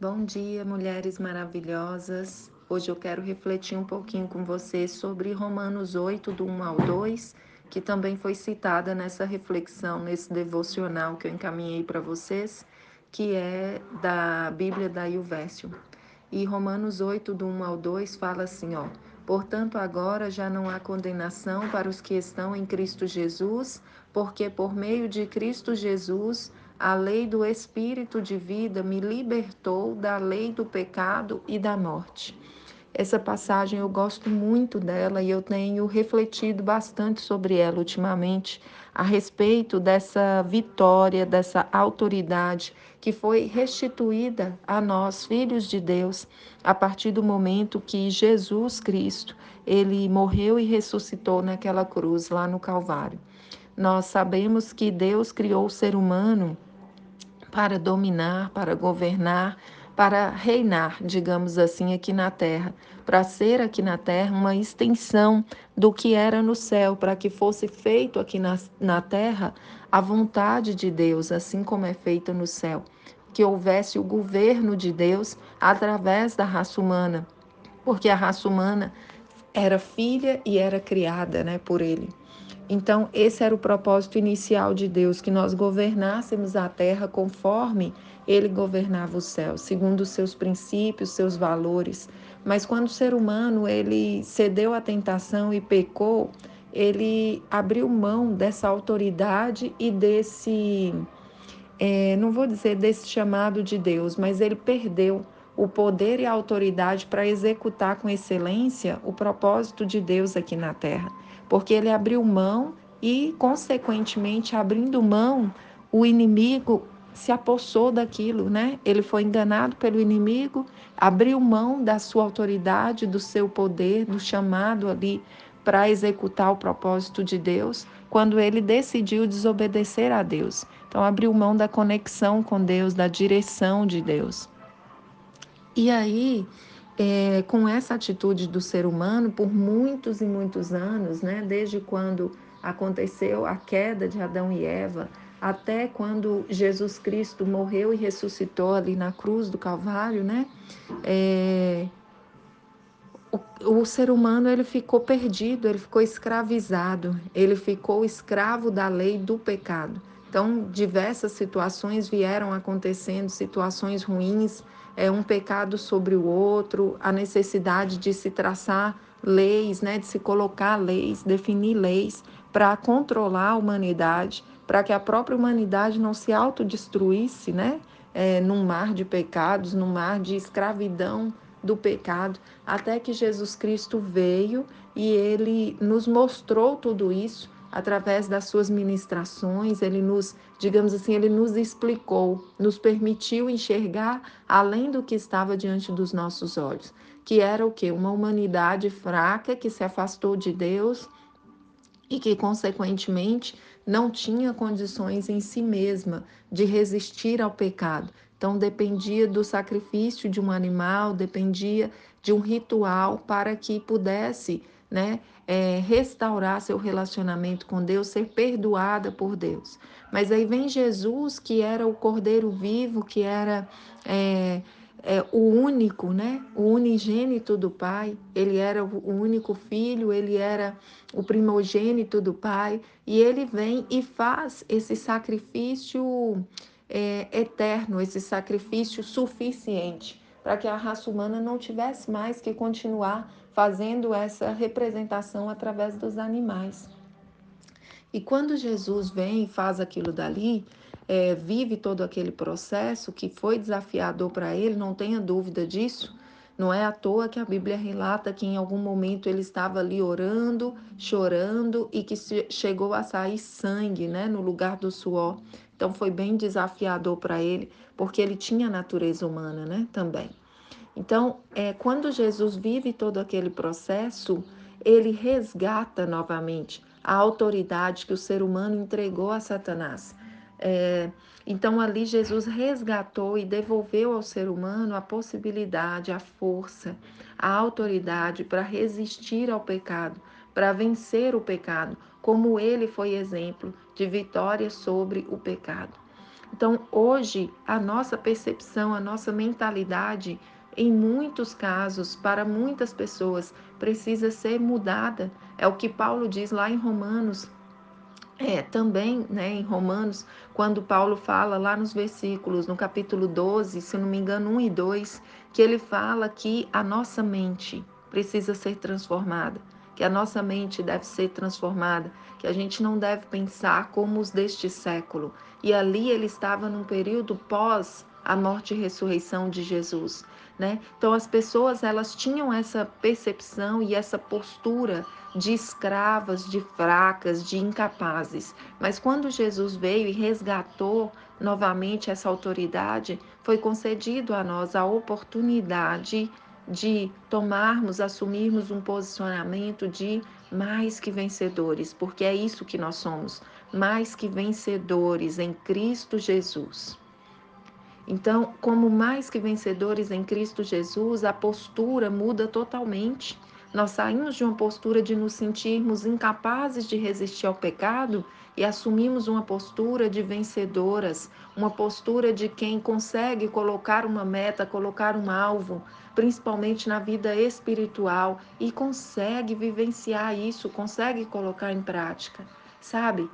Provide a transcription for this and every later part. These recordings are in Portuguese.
Bom dia, mulheres maravilhosas. Hoje eu quero refletir um pouquinho com vocês sobre Romanos 8, do 1 ao 2, que também foi citada nessa reflexão, nesse devocional que eu encaminhei para vocês, que é da Bíblia da Ilvécio. E Romanos 8, do 1 ao 2, fala assim, ó. Portanto, agora já não há condenação para os que estão em Cristo Jesus, porque por meio de Cristo Jesus a lei do Espírito de vida me libertou da lei do pecado e da morte. Essa passagem eu gosto muito dela e eu tenho refletido bastante sobre ela ultimamente, a respeito dessa vitória, dessa autoridade que foi restituída a nós, filhos de Deus, a partir do momento que Jesus Cristo, ele morreu e ressuscitou naquela cruz lá no Calvário. Nós sabemos que Deus criou o ser humano para dominar, para governar, para reinar, digamos assim, aqui na terra, para ser aqui na terra uma extensão do que era no céu, para que fosse feito aqui na, na terra a vontade de Deus, assim como é feita no céu. Que houvesse o governo de Deus através da raça humana, porque a raça humana era filha e era criada né, por ele. Então, esse era o propósito inicial de Deus, que nós governássemos a terra conforme ele governava o céu, segundo os seus princípios, seus valores. Mas quando o ser humano ele cedeu à tentação e pecou, ele abriu mão dessa autoridade e desse, é, não vou dizer desse chamado de Deus, mas ele perdeu o poder e a autoridade para executar com excelência o propósito de Deus aqui na terra porque ele abriu mão e, consequentemente, abrindo mão, o inimigo se apossou daquilo, né? Ele foi enganado pelo inimigo, abriu mão da sua autoridade, do seu poder, do chamado ali para executar o propósito de Deus, quando ele decidiu desobedecer a Deus. Então, abriu mão da conexão com Deus, da direção de Deus. E aí, é, com essa atitude do ser humano por muitos e muitos anos, né? desde quando aconteceu a queda de Adão e Eva, até quando Jesus Cristo morreu e ressuscitou ali na cruz do Calvário, né? É, o, o, ser humano ele ficou perdido, ele ficou escravizado, ele ficou escravo da lei do pecado. Então, diversas situações vieram acontecendo, situações ruins, é, um pecado sobre o outro, a necessidade de se traçar leis, né, de se colocar leis, definir leis para controlar a humanidade, para que a própria humanidade não se autodestruísse, né, é, num mar de pecados, num mar de escravidão do pecado, até que Jesus Cristo veio e ele nos mostrou tudo isso através das suas ministrações, ele nos, digamos assim, ele nos explicou, nos permitiu enxergar além do que estava diante dos nossos olhos, que era o que? Uma humanidade fraca que se afastou de Deus e que, consequentemente, não tinha condições em si mesma de resistir ao pecado. Então, dependia do sacrifício de um animal, dependia de um ritual para que pudesse né, é, restaurar seu relacionamento com Deus, ser perdoada por Deus. Mas aí vem Jesus, que era o Cordeiro vivo, que era é, é, o único, né, o unigênito do Pai, ele era o único filho, ele era o primogênito do Pai, e ele vem e faz esse sacrifício é, eterno, esse sacrifício suficiente para que a raça humana não tivesse mais que continuar fazendo essa representação através dos animais. E quando Jesus vem e faz aquilo dali, é, vive todo aquele processo que foi desafiador para ele, não tenha dúvida disso. Não é à toa que a Bíblia relata que em algum momento ele estava ali orando, chorando e que chegou a sair sangue né, no lugar do suor. Então foi bem desafiador para ele, porque ele tinha natureza humana né, também. Então, é, quando Jesus vive todo aquele processo, ele resgata novamente a autoridade que o ser humano entregou a Satanás. É, então, ali Jesus resgatou e devolveu ao ser humano a possibilidade, a força, a autoridade para resistir ao pecado, para vencer o pecado, como ele foi exemplo de vitória sobre o pecado. Então, hoje, a nossa percepção, a nossa mentalidade, em muitos casos, para muitas pessoas, precisa ser mudada. É o que Paulo diz lá em Romanos, é, também, né, em Romanos, quando Paulo fala lá nos versículos, no capítulo 12, se não me engano, 1 e 2, que ele fala que a nossa mente precisa ser transformada, que a nossa mente deve ser transformada, que a gente não deve pensar como os deste século. E ali ele estava num período pós a morte e ressurreição de Jesus, né? Então as pessoas elas tinham essa percepção e essa postura de escravas, de fracas, de incapazes. Mas quando Jesus veio e resgatou novamente essa autoridade, foi concedido a nós a oportunidade de tomarmos, assumirmos um posicionamento de mais que vencedores, porque é isso que nós somos, mais que vencedores em Cristo Jesus. Então, como mais que vencedores em Cristo Jesus, a postura muda totalmente. Nós saímos de uma postura de nos sentirmos incapazes de resistir ao pecado e assumimos uma postura de vencedoras, uma postura de quem consegue colocar uma meta, colocar um alvo, principalmente na vida espiritual, e consegue vivenciar isso, consegue colocar em prática. Sabe?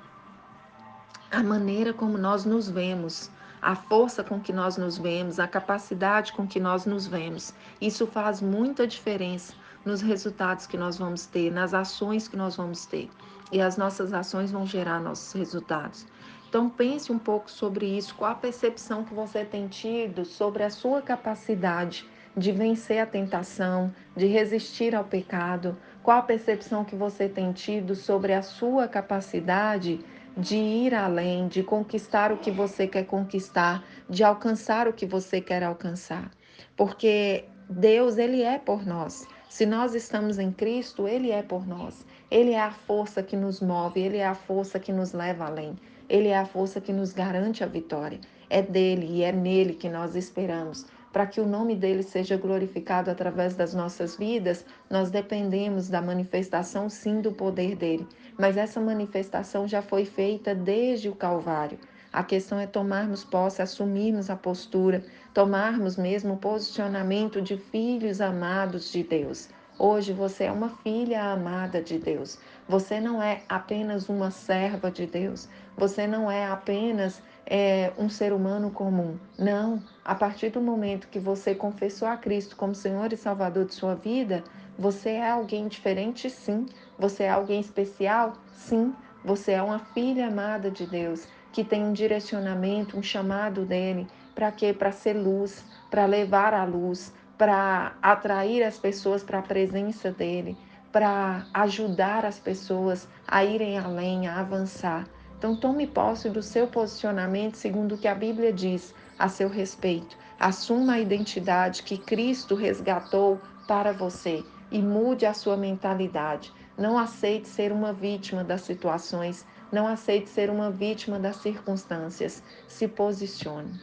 A maneira como nós nos vemos a força com que nós nos vemos, a capacidade com que nós nos vemos. Isso faz muita diferença nos resultados que nós vamos ter, nas ações que nós vamos ter. E as nossas ações vão gerar nossos resultados. Então pense um pouco sobre isso, qual a percepção que você tem tido sobre a sua capacidade de vencer a tentação, de resistir ao pecado, qual a percepção que você tem tido sobre a sua capacidade de ir além, de conquistar o que você quer conquistar, de alcançar o que você quer alcançar. Porque Deus, ele é por nós. Se nós estamos em Cristo, ele é por nós. Ele é a força que nos move, ele é a força que nos leva além. Ele é a força que nos garante a vitória. É dele e é nele que nós esperamos para que o nome dele seja glorificado através das nossas vidas, nós dependemos da manifestação, sim, do poder dele. Mas essa manifestação já foi feita desde o Calvário. A questão é tomarmos posse, assumirmos a postura, tomarmos mesmo o posicionamento de filhos amados de Deus. Hoje você é uma filha amada de Deus. Você não é apenas uma serva de Deus. Você não é apenas é, um ser humano comum. Não. A partir do momento que você confessou a Cristo como Senhor e Salvador de sua vida, você é alguém diferente, sim. Você é alguém especial, sim. Você é uma filha amada de Deus que tem um direcionamento, um chamado dele. Para quê? Para ser luz, para levar a luz, para atrair as pessoas para a presença dele, para ajudar as pessoas a irem além, a avançar. Então, tome posse do seu posicionamento segundo o que a Bíblia diz a seu respeito. Assuma a identidade que Cristo resgatou para você e mude a sua mentalidade. Não aceite ser uma vítima das situações, não aceite ser uma vítima das circunstâncias. Se posicione.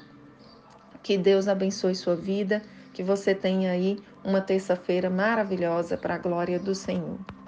Que Deus abençoe sua vida que você tenha aí uma terça-feira maravilhosa para a glória do Senhor.